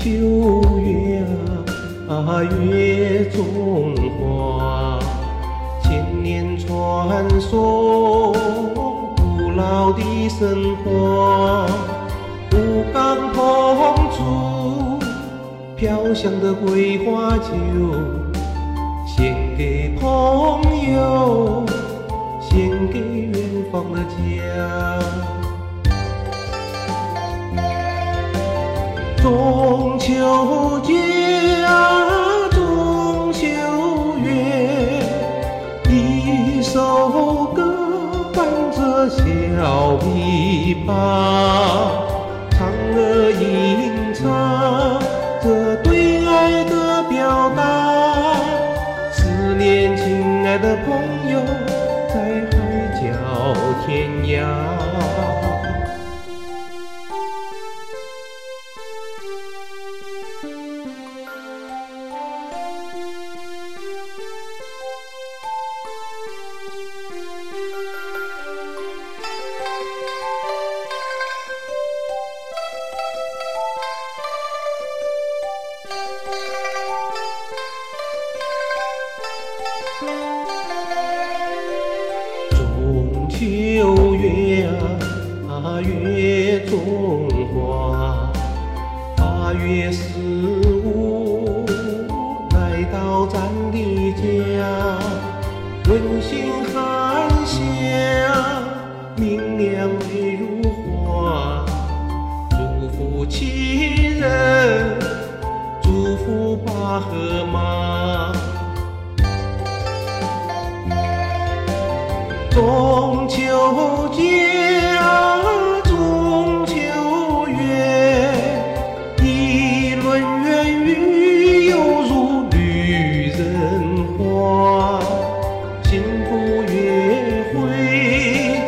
秋月啊，月中花，千年传说，古老的神话。武冈红烛，飘香的桂花酒，献给朋友，献给远方的家。中秋节把嫦娥吟唱着对爱的表达，思念亲爱的朋友，在海角天涯。秋月啊，月中花，八月十五来到咱的家，温馨含香，明亮美如画，祝福亲人，祝福爸和妈。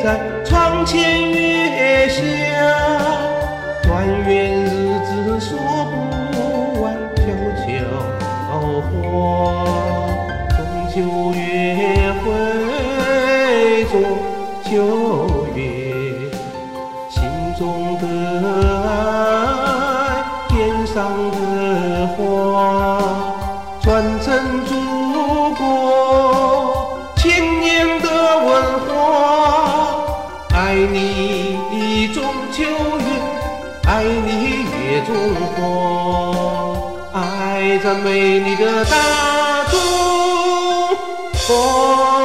在窗前月下，团圆日子说不完，悄悄话，中秋月会。做秋月，心中的爱，天上的花，传承祖国爱你中秋月，爱你月中花，爱这美丽的大中国。